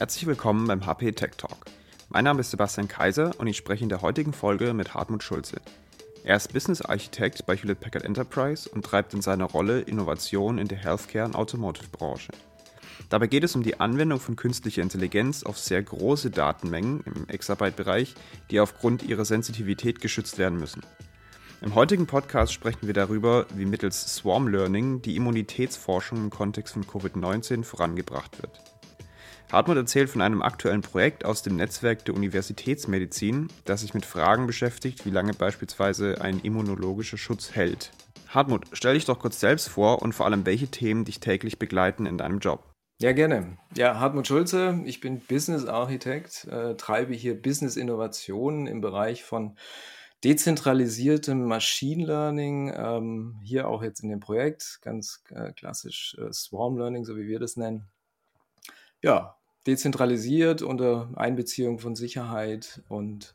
Herzlich willkommen beim HP Tech Talk. Mein Name ist Sebastian Kaiser und ich spreche in der heutigen Folge mit Hartmut Schulze. Er ist Business Architekt bei Hewlett Packard Enterprise und treibt in seiner Rolle Innovation in der Healthcare- und Automotive-Branche. Dabei geht es um die Anwendung von künstlicher Intelligenz auf sehr große Datenmengen im Exabyte-Bereich, die aufgrund ihrer Sensitivität geschützt werden müssen. Im heutigen Podcast sprechen wir darüber, wie mittels Swarm Learning die Immunitätsforschung im Kontext von Covid-19 vorangebracht wird. Hartmut erzählt von einem aktuellen Projekt aus dem Netzwerk der Universitätsmedizin, das sich mit Fragen beschäftigt, wie lange beispielsweise ein immunologischer Schutz hält. Hartmut, stell dich doch kurz selbst vor und vor allem, welche Themen dich täglich begleiten in deinem Job. Ja, gerne. Ja, Hartmut Schulze, ich bin Business Architekt, äh, treibe hier Business Innovationen im Bereich von dezentralisiertem Machine Learning, ähm, hier auch jetzt in dem Projekt, ganz äh, klassisch äh, Swarm Learning, so wie wir das nennen. Ja, dezentralisiert unter Einbeziehung von Sicherheit und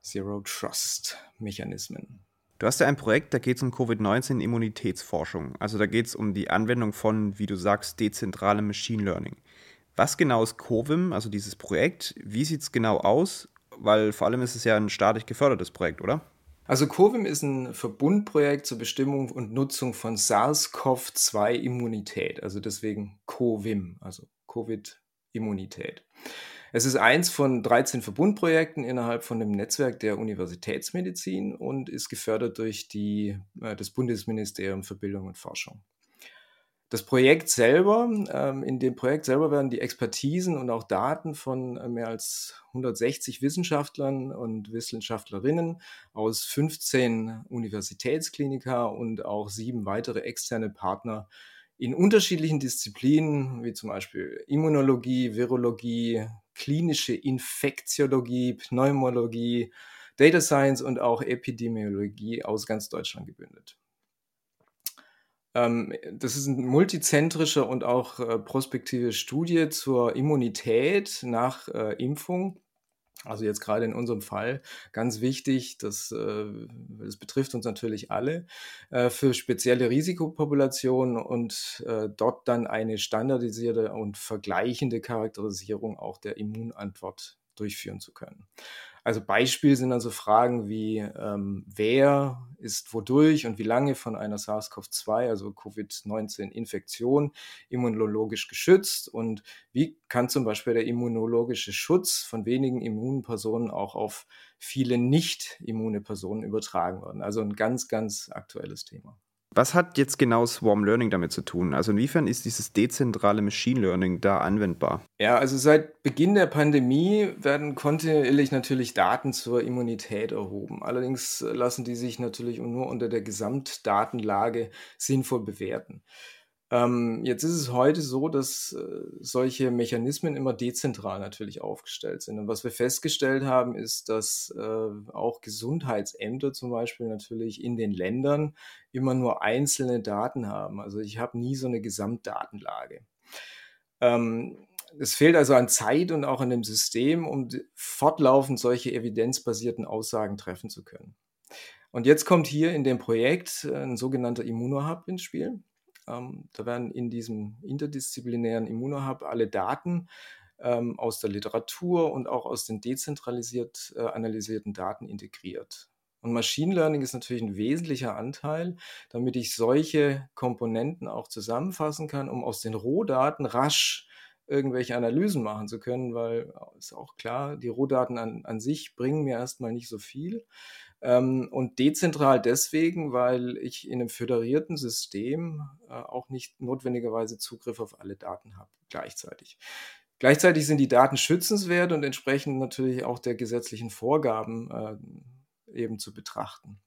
Zero Trust Mechanismen. Du hast ja ein Projekt, da geht es um Covid-19-Immunitätsforschung. Also da geht es um die Anwendung von, wie du sagst, dezentralem Machine Learning. Was genau ist COVIM, also dieses Projekt? Wie sieht es genau aus? Weil vor allem ist es ja ein staatlich gefördertes Projekt, oder? Also COVIM ist ein Verbundprojekt zur Bestimmung und Nutzung von SARS-CoV-2-Immunität. Also deswegen COVIM, also Covid-Immunität. Es ist eins von 13 Verbundprojekten innerhalb von dem Netzwerk der Universitätsmedizin und ist gefördert durch die, äh, das Bundesministerium für Bildung und Forschung. Das Projekt selber, ähm, in dem Projekt selber werden die Expertisen und auch Daten von äh, mehr als 160 Wissenschaftlern und Wissenschaftlerinnen aus 15 Universitätskliniker und auch sieben weitere externe Partner in unterschiedlichen Disziplinen, wie zum Beispiel Immunologie, Virologie, klinische Infektiologie, Pneumologie, Data Science und auch Epidemiologie aus ganz Deutschland gebündelt. Ähm, das ist eine multizentrische und auch äh, prospektive Studie zur Immunität nach äh, Impfung also jetzt gerade in unserem Fall ganz wichtig, das, äh, das betrifft uns natürlich alle, äh, für spezielle Risikopopulationen und äh, dort dann eine standardisierte und vergleichende Charakterisierung auch der Immunantwort durchführen zu können. Also Beispiel sind also Fragen wie, ähm, wer ist wodurch und wie lange von einer SARS-CoV-2, also Covid-19-Infektion, immunologisch geschützt und wie kann zum Beispiel der immunologische Schutz von wenigen immunen Personen auch auf viele nicht immune Personen übertragen werden. Also ein ganz, ganz aktuelles Thema. Was hat jetzt genau Swarm Learning damit zu tun? Also inwiefern ist dieses dezentrale Machine Learning da anwendbar? Ja, also seit Beginn der Pandemie werden kontinuierlich natürlich Daten zur Immunität erhoben. Allerdings lassen die sich natürlich nur unter der Gesamtdatenlage sinnvoll bewerten. Ähm, jetzt ist es heute so, dass äh, solche Mechanismen immer dezentral natürlich aufgestellt sind. Und was wir festgestellt haben, ist, dass äh, auch Gesundheitsämter zum Beispiel natürlich in den Ländern immer nur einzelne Daten haben. Also ich habe nie so eine Gesamtdatenlage. Ähm, es fehlt also an Zeit und auch an dem System, um fortlaufend solche evidenzbasierten Aussagen treffen zu können. Und jetzt kommt hier in dem Projekt ein sogenannter Immunohub ins Spiel. Ähm, da werden in diesem interdisziplinären Immunohub alle Daten ähm, aus der Literatur und auch aus den dezentralisiert äh, analysierten Daten integriert. Und Machine Learning ist natürlich ein wesentlicher Anteil, damit ich solche Komponenten auch zusammenfassen kann, um aus den Rohdaten rasch irgendwelche Analysen machen zu können, weil äh, ist auch klar, die Rohdaten an, an sich bringen mir erstmal nicht so viel. Ähm, und dezentral deswegen, weil ich in einem föderierten System äh, auch nicht notwendigerweise Zugriff auf alle Daten habe gleichzeitig. Gleichzeitig sind die Daten schützenswert und entsprechend natürlich auch der gesetzlichen Vorgaben äh, eben zu betrachten.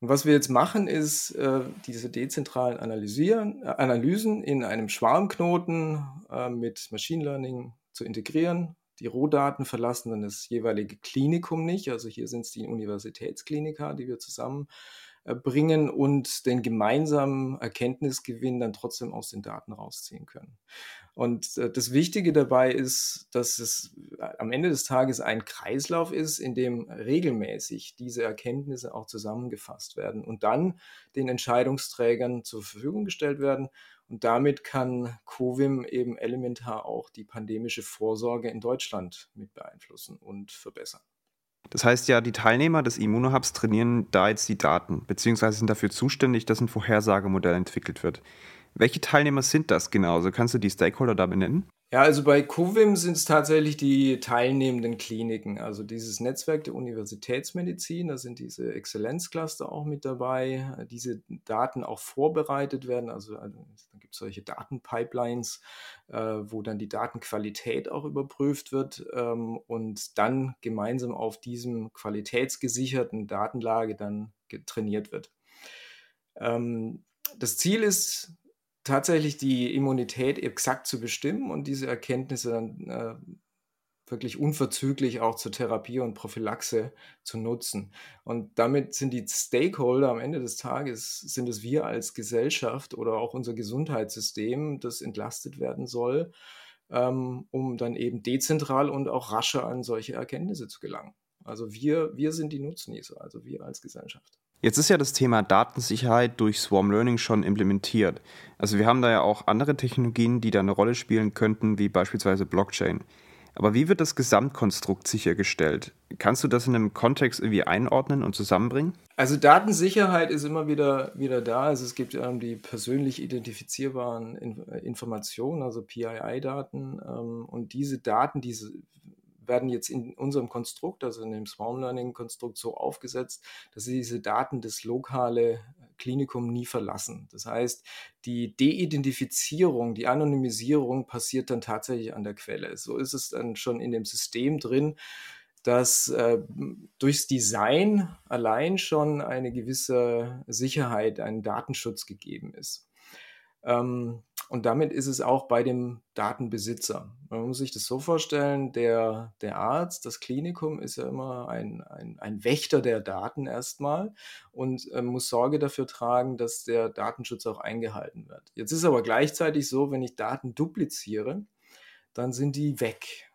Und was wir jetzt machen, ist, äh, diese dezentralen Analysieren, äh, Analysen in einem Schwarmknoten äh, mit Machine Learning zu integrieren die Rohdaten verlassen dann das jeweilige Klinikum nicht. Also hier sind es die Universitätskliniker, die wir zusammenbringen äh, und den gemeinsamen Erkenntnisgewinn dann trotzdem aus den Daten rausziehen können. Und äh, das Wichtige dabei ist, dass es äh, am Ende des Tages ein Kreislauf ist, in dem regelmäßig diese Erkenntnisse auch zusammengefasst werden und dann den Entscheidungsträgern zur Verfügung gestellt werden Und damit kann Covim eben elementar auch die pandemische Vorsorge in Deutschland mit beeinflussen und verbessern. Das heißt ja, die Teilnehmer des Immunohubs trainieren da jetzt die Daten, beziehungsweise sind dafür zuständig, dass ein Vorhersagemodell entwickelt wird. Welche Teilnehmer sind das genau? Also kannst du die Stakeholder da benennen? Ja, also bei COVIM sind es tatsächlich die teilnehmenden Kliniken, also dieses Netzwerk der Universitätsmedizin, da sind diese Exzellenzcluster auch mit dabei, diese Daten auch vorbereitet werden, also, also da gibt es solche Datenpipelines, äh, wo dann die Datenqualität auch überprüft wird ähm, und dann gemeinsam auf diesem qualitätsgesicherten Datenlage dann trainiert wird. Ähm, das Ziel ist, tatsächlich die Immunität exakt zu bestimmen und diese Erkenntnisse dann äh, wirklich unverzüglich auch zur Therapie und Prophylaxe zu nutzen. Und damit sind die Stakeholder am Ende des Tages, sind es wir als Gesellschaft oder auch unser Gesundheitssystem, das entlastet werden soll, ähm, um dann eben dezentral und auch rascher an solche Erkenntnisse zu gelangen. Also wir, wir sind die Nutznießer, also wir als Gesellschaft. Jetzt ist ja das Thema Datensicherheit durch Swarm Learning schon implementiert. Also wir haben da ja auch andere Technologien, die da eine Rolle spielen könnten, wie beispielsweise Blockchain. Aber wie wird das Gesamtkonstrukt sichergestellt? Kannst du das in einem Kontext irgendwie einordnen und zusammenbringen? Also Datensicherheit ist immer wieder, wieder da. Also es gibt ähm, die persönlich identifizierbaren In Informationen, also PII-Daten. Ähm, und diese Daten, diese werden jetzt in unserem Konstrukt, also in dem Swarm Learning Konstrukt, so aufgesetzt, dass sie diese Daten das lokale Klinikum nie verlassen. Das heißt, die De-Identifizierung, die Anonymisierung passiert dann tatsächlich an der Quelle. So ist es dann schon in dem System drin, dass äh, durchs Design allein schon eine gewisse Sicherheit, ein Datenschutz gegeben ist. Ähm, und damit ist es auch bei dem Datenbesitzer. Man muss sich das so vorstellen, der, der Arzt, das Klinikum ist ja immer ein, ein, ein Wächter der Daten erstmal und äh, muss Sorge dafür tragen, dass der Datenschutz auch eingehalten wird. Jetzt ist aber gleichzeitig so, wenn ich Daten dupliziere, dann sind die weg.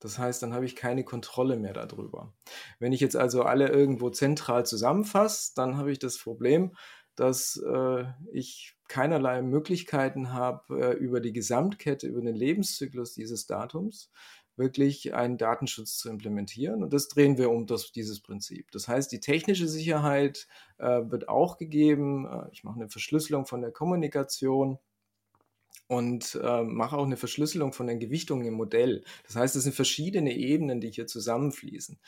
Das heißt, dann habe ich keine Kontrolle mehr darüber. Wenn ich jetzt also alle irgendwo zentral zusammenfasse, dann habe ich das Problem, dass äh, ich keinerlei Möglichkeiten habe, äh, über die Gesamtkette, über den Lebenszyklus dieses Datums wirklich einen Datenschutz zu implementieren. Und das drehen wir um das, dieses Prinzip. Das heißt, die technische Sicherheit äh, wird auch gegeben. Äh, ich mache eine Verschlüsselung von der Kommunikation und äh, mache auch eine Verschlüsselung von den Gewichtungen im Modell. Das heißt, es sind verschiedene Ebenen, die hier zusammenfließen.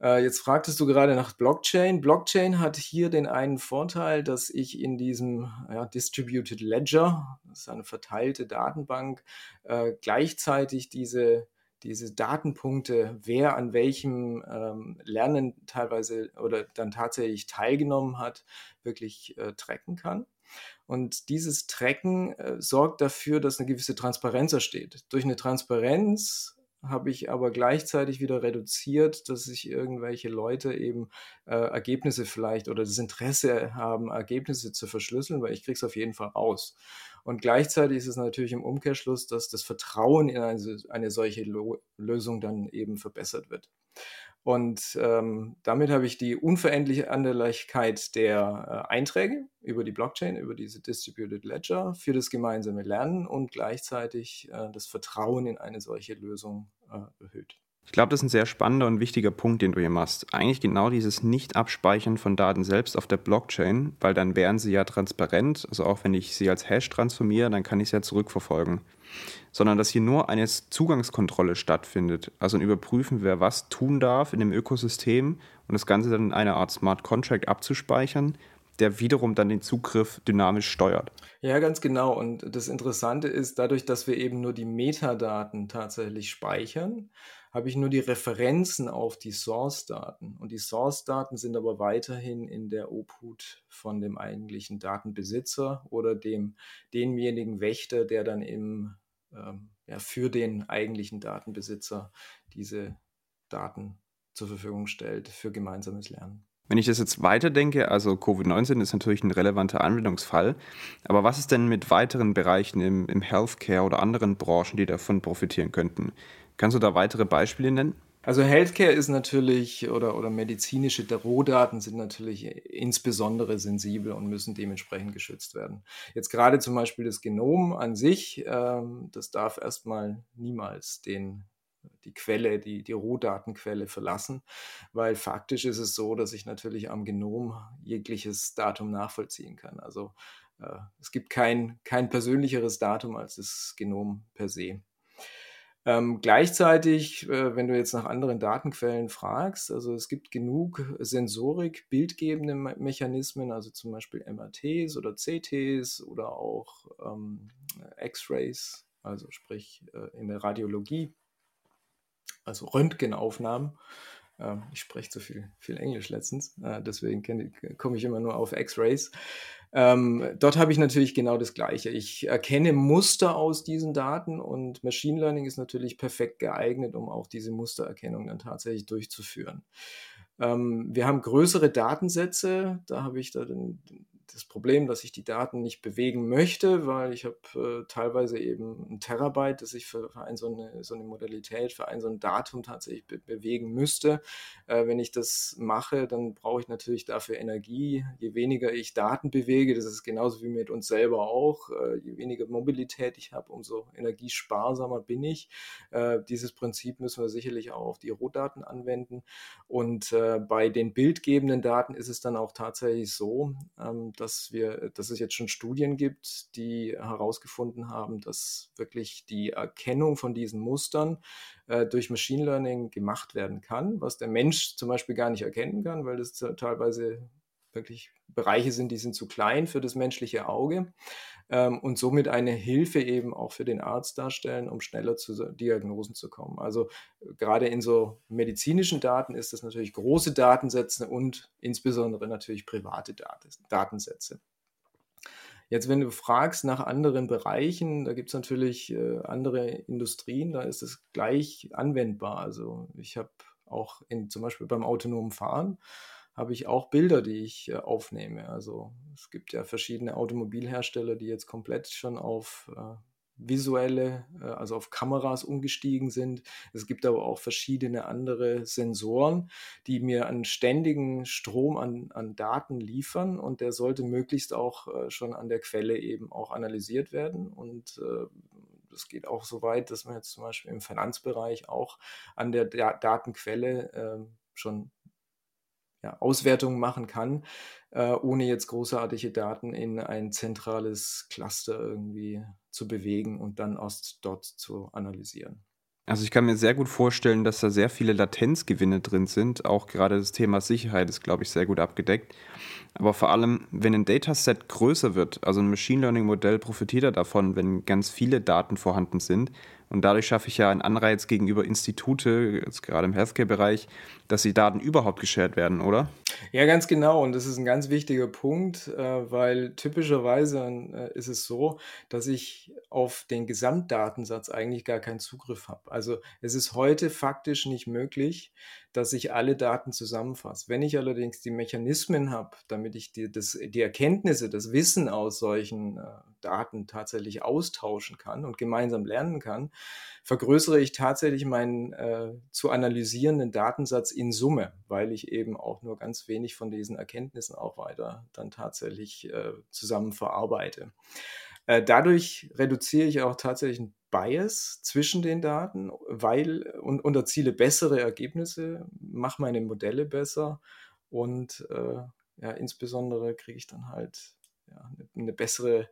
Äh, jetzt fragtest du gerade nach Blockchain. Blockchain hat hier den einen Vorteil, dass ich in diesem ja, Distributed Ledger, das ist eine verteilte Datenbank, äh, gleichzeitig diese, diese Datenpunkte, wer an welchem ähm, Lernen teilweise oder dann tatsächlich teilgenommen hat, wirklich äh, tracken kann. Und dieses Tracken äh, sorgt dafür, dass eine gewisse Transparenz entsteht. Durch eine Transparenz habe ich aber gleichzeitig wieder reduziert, dass sich irgendwelche Leute eben äh, Ergebnisse vielleicht oder das Interesse haben, Ergebnisse zu verschlüsseln, weil ich kriege es auf jeden Fall raus. Und gleichzeitig ist es natürlich im Umkehrschluss, dass das Vertrauen in eine, eine solche Lo Lösung dann eben verbessert wird. Und ähm, damit habe ich die unveränderliche Anleichkeit der äh, Einträge über die Blockchain, über diese Distributed Ledger für das gemeinsame Lernen und gleichzeitig äh, das Vertrauen in eine solche Lösung äh, erhöht. Ich glaube, das ist ein sehr spannender und wichtiger Punkt, den du hier machst. Eigentlich genau dieses Nicht-Abspeichern von Daten selbst auf der Blockchain, weil dann wären sie ja transparent. Also auch wenn ich sie als Hash transformiere, dann kann ich sie ja zurückverfolgen sondern dass hier nur eine Zugangskontrolle stattfindet. Also ein Überprüfen, wer was tun darf in dem Ökosystem und das Ganze dann in einer Art Smart Contract abzuspeichern, der wiederum dann den Zugriff dynamisch steuert. Ja, ganz genau. Und das Interessante ist, dadurch, dass wir eben nur die Metadaten tatsächlich speichern, habe ich nur die Referenzen auf die Source-Daten. Und die Source-Daten sind aber weiterhin in der Obhut von dem eigentlichen Datenbesitzer oder dem demjenigen Wächter, der dann im ähm, ja, für den eigentlichen Datenbesitzer diese Daten zur Verfügung stellt für gemeinsames Lernen. Wenn ich das jetzt weiterdenke, also Covid-19 ist natürlich ein relevanter Anwendungsfall, aber was ist denn mit weiteren Bereichen im, im Healthcare oder anderen Branchen, die davon profitieren könnten? Kannst du da weitere Beispiele nennen? Also Healthcare ist natürlich oder, oder medizinische Rohdaten sind natürlich insbesondere sensibel und müssen dementsprechend geschützt werden. Jetzt gerade zum Beispiel das Genom an sich, ähm, das darf erstmal niemals den, die Quelle, die, die Rohdatenquelle verlassen, weil faktisch ist es so, dass ich natürlich am Genom jegliches Datum nachvollziehen kann. Also äh, es gibt kein, kein persönlicheres Datum als das Genom per se. Ähm, gleichzeitig, äh, wenn du jetzt nach anderen Datenquellen fragst, also es gibt genug Sensorik, bildgebende Me Mechanismen, also zum Beispiel MRTs oder CTs oder auch ähm, X-Rays, also sprich äh, in der Radiologie, also Röntgenaufnahmen. Ähm, ich spreche zu viel, viel Englisch letztens, äh, deswegen komme ich immer nur auf X-Rays. Ähm, dort habe ich natürlich genau das Gleiche. Ich erkenne Muster aus diesen Daten und Machine Learning ist natürlich perfekt geeignet, um auch diese Mustererkennung dann tatsächlich durchzuführen. Ähm, wir haben größere Datensätze, da habe ich da den, das Problem, dass ich die Daten nicht bewegen möchte, weil ich habe äh, teilweise eben ein Terabyte, das ich für, für ein, so, eine, so eine Modalität, für ein so ein Datum tatsächlich be bewegen müsste. Äh, wenn ich das mache, dann brauche ich natürlich dafür Energie. Je weniger ich Daten bewege, das ist genauso wie mit uns selber auch, äh, je weniger Mobilität ich habe, umso energiesparsamer bin ich. Äh, dieses Prinzip müssen wir sicherlich auch auf die Rohdaten anwenden. Und äh, bei den bildgebenden Daten ist es dann auch tatsächlich so, ähm, dass wir, dass es jetzt schon Studien gibt, die herausgefunden haben, dass wirklich die Erkennung von diesen Mustern äh, durch Machine Learning gemacht werden kann, was der Mensch zum Beispiel gar nicht erkennen kann, weil das teilweise wirklich Bereiche sind, die sind zu klein für das menschliche Auge ähm, und somit eine Hilfe eben auch für den Arzt darstellen, um schneller zu Diagnosen zu kommen. Also gerade in so medizinischen Daten ist das natürlich große Datensätze und insbesondere natürlich private Datensätze. Jetzt, wenn du fragst nach anderen Bereichen, da gibt es natürlich äh, andere Industrien, da ist es gleich anwendbar. Also ich habe auch in, zum Beispiel beim autonomen Fahren, habe ich auch Bilder, die ich äh, aufnehme. Also es gibt ja verschiedene Automobilhersteller, die jetzt komplett schon auf äh, visuelle, äh, also auf Kameras umgestiegen sind. Es gibt aber auch verschiedene andere Sensoren, die mir einen ständigen Strom an, an Daten liefern und der sollte möglichst auch schon an der Quelle eben auch analysiert werden. Und das geht auch so weit, dass man jetzt zum Beispiel im Finanzbereich auch an der Datenquelle schon ja, Auswertungen machen kann, äh, ohne jetzt großartige Daten in ein zentrales Cluster irgendwie zu bewegen und dann erst dort zu analysieren. Also ich kann mir sehr gut vorstellen, dass da sehr viele Latenzgewinne drin sind. Auch gerade das Thema Sicherheit ist, glaube ich, sehr gut abgedeckt. Aber vor allem, wenn ein Dataset größer wird, also ein Machine Learning Modell profitiert er davon, wenn ganz viele Daten vorhanden sind, und dadurch schaffe ich ja einen Anreiz gegenüber Institute, jetzt gerade im Healthcare-Bereich, dass die Daten überhaupt geshared werden, oder? Ja, ganz genau. Und das ist ein ganz wichtiger Punkt, äh, weil typischerweise äh, ist es so, dass ich auf den Gesamtdatensatz eigentlich gar keinen Zugriff habe. Also es ist heute faktisch nicht möglich, dass ich alle Daten zusammenfasse. Wenn ich allerdings die Mechanismen habe, damit ich die, das, die Erkenntnisse, das Wissen aus solchen äh, Daten tatsächlich austauschen kann und gemeinsam lernen kann, vergrößere ich tatsächlich meinen äh, zu analysierenden Datensatz in Summe, weil ich eben auch nur ganz wenig von diesen Erkenntnissen auch weiter dann tatsächlich äh, zusammen verarbeite. Äh, dadurch reduziere ich auch tatsächlich einen Bias zwischen den Daten, weil und, und erziele bessere Ergebnisse, mache meine Modelle besser und äh, ja, insbesondere kriege ich dann halt ja, eine, bessere äh,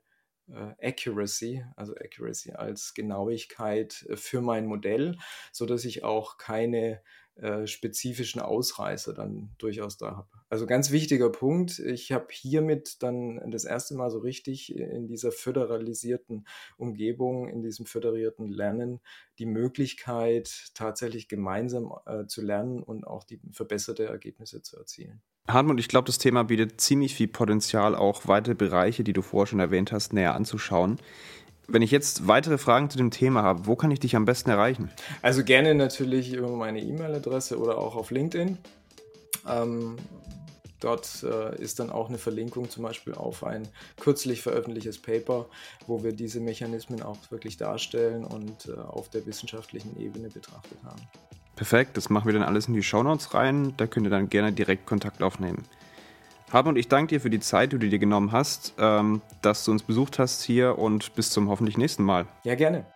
Accuracy, also Accuracy als Genauigkeit äh, für mein Modell, so dass ich auch keine äh, spezifischen Ausreißer dann durchaus da habe. Also ganz wichtiger Punkt. Ich habe hiermit dann das erste Mal so richtig in dieser föderalisierten Umgebung, in diesem föderierten Lernen die Möglichkeit, tatsächlich gemeinsam äh, zu lernen und auch die verbesserte Ergebnisse zu erzielen. Hartmut, ich glaube, das Thema bietet ziemlich viel Potenzial, auch weitere Bereiche, die du vorher schon erwähnt hast, näher anzuschauen. Wenn ich jetzt weitere Fragen zu dem Thema habe, wo kann ich dich am besten erreichen? Also gerne natürlich über meine E-Mail-Adresse oder auch auf LinkedIn. Ähm, dort äh, ist dann auch eine Verlinkung zum Beispiel auf ein kürzlich veröffentlichtes Paper, wo wir diese Mechanismen auch wirklich darstellen und äh, auf der wissenschaftlichen Ebene betrachtet haben. Perfekt, das machen wir dann alles in die Shownotes rein. Da könnt ihr dann gerne direkt Kontakt aufnehmen. Hartmut, ich danke dir für die Zeit, die du dir genommen hast, ähm, dass du uns besucht hast hier und bis zum hoffentlich nächsten Mal. Ja, gerne.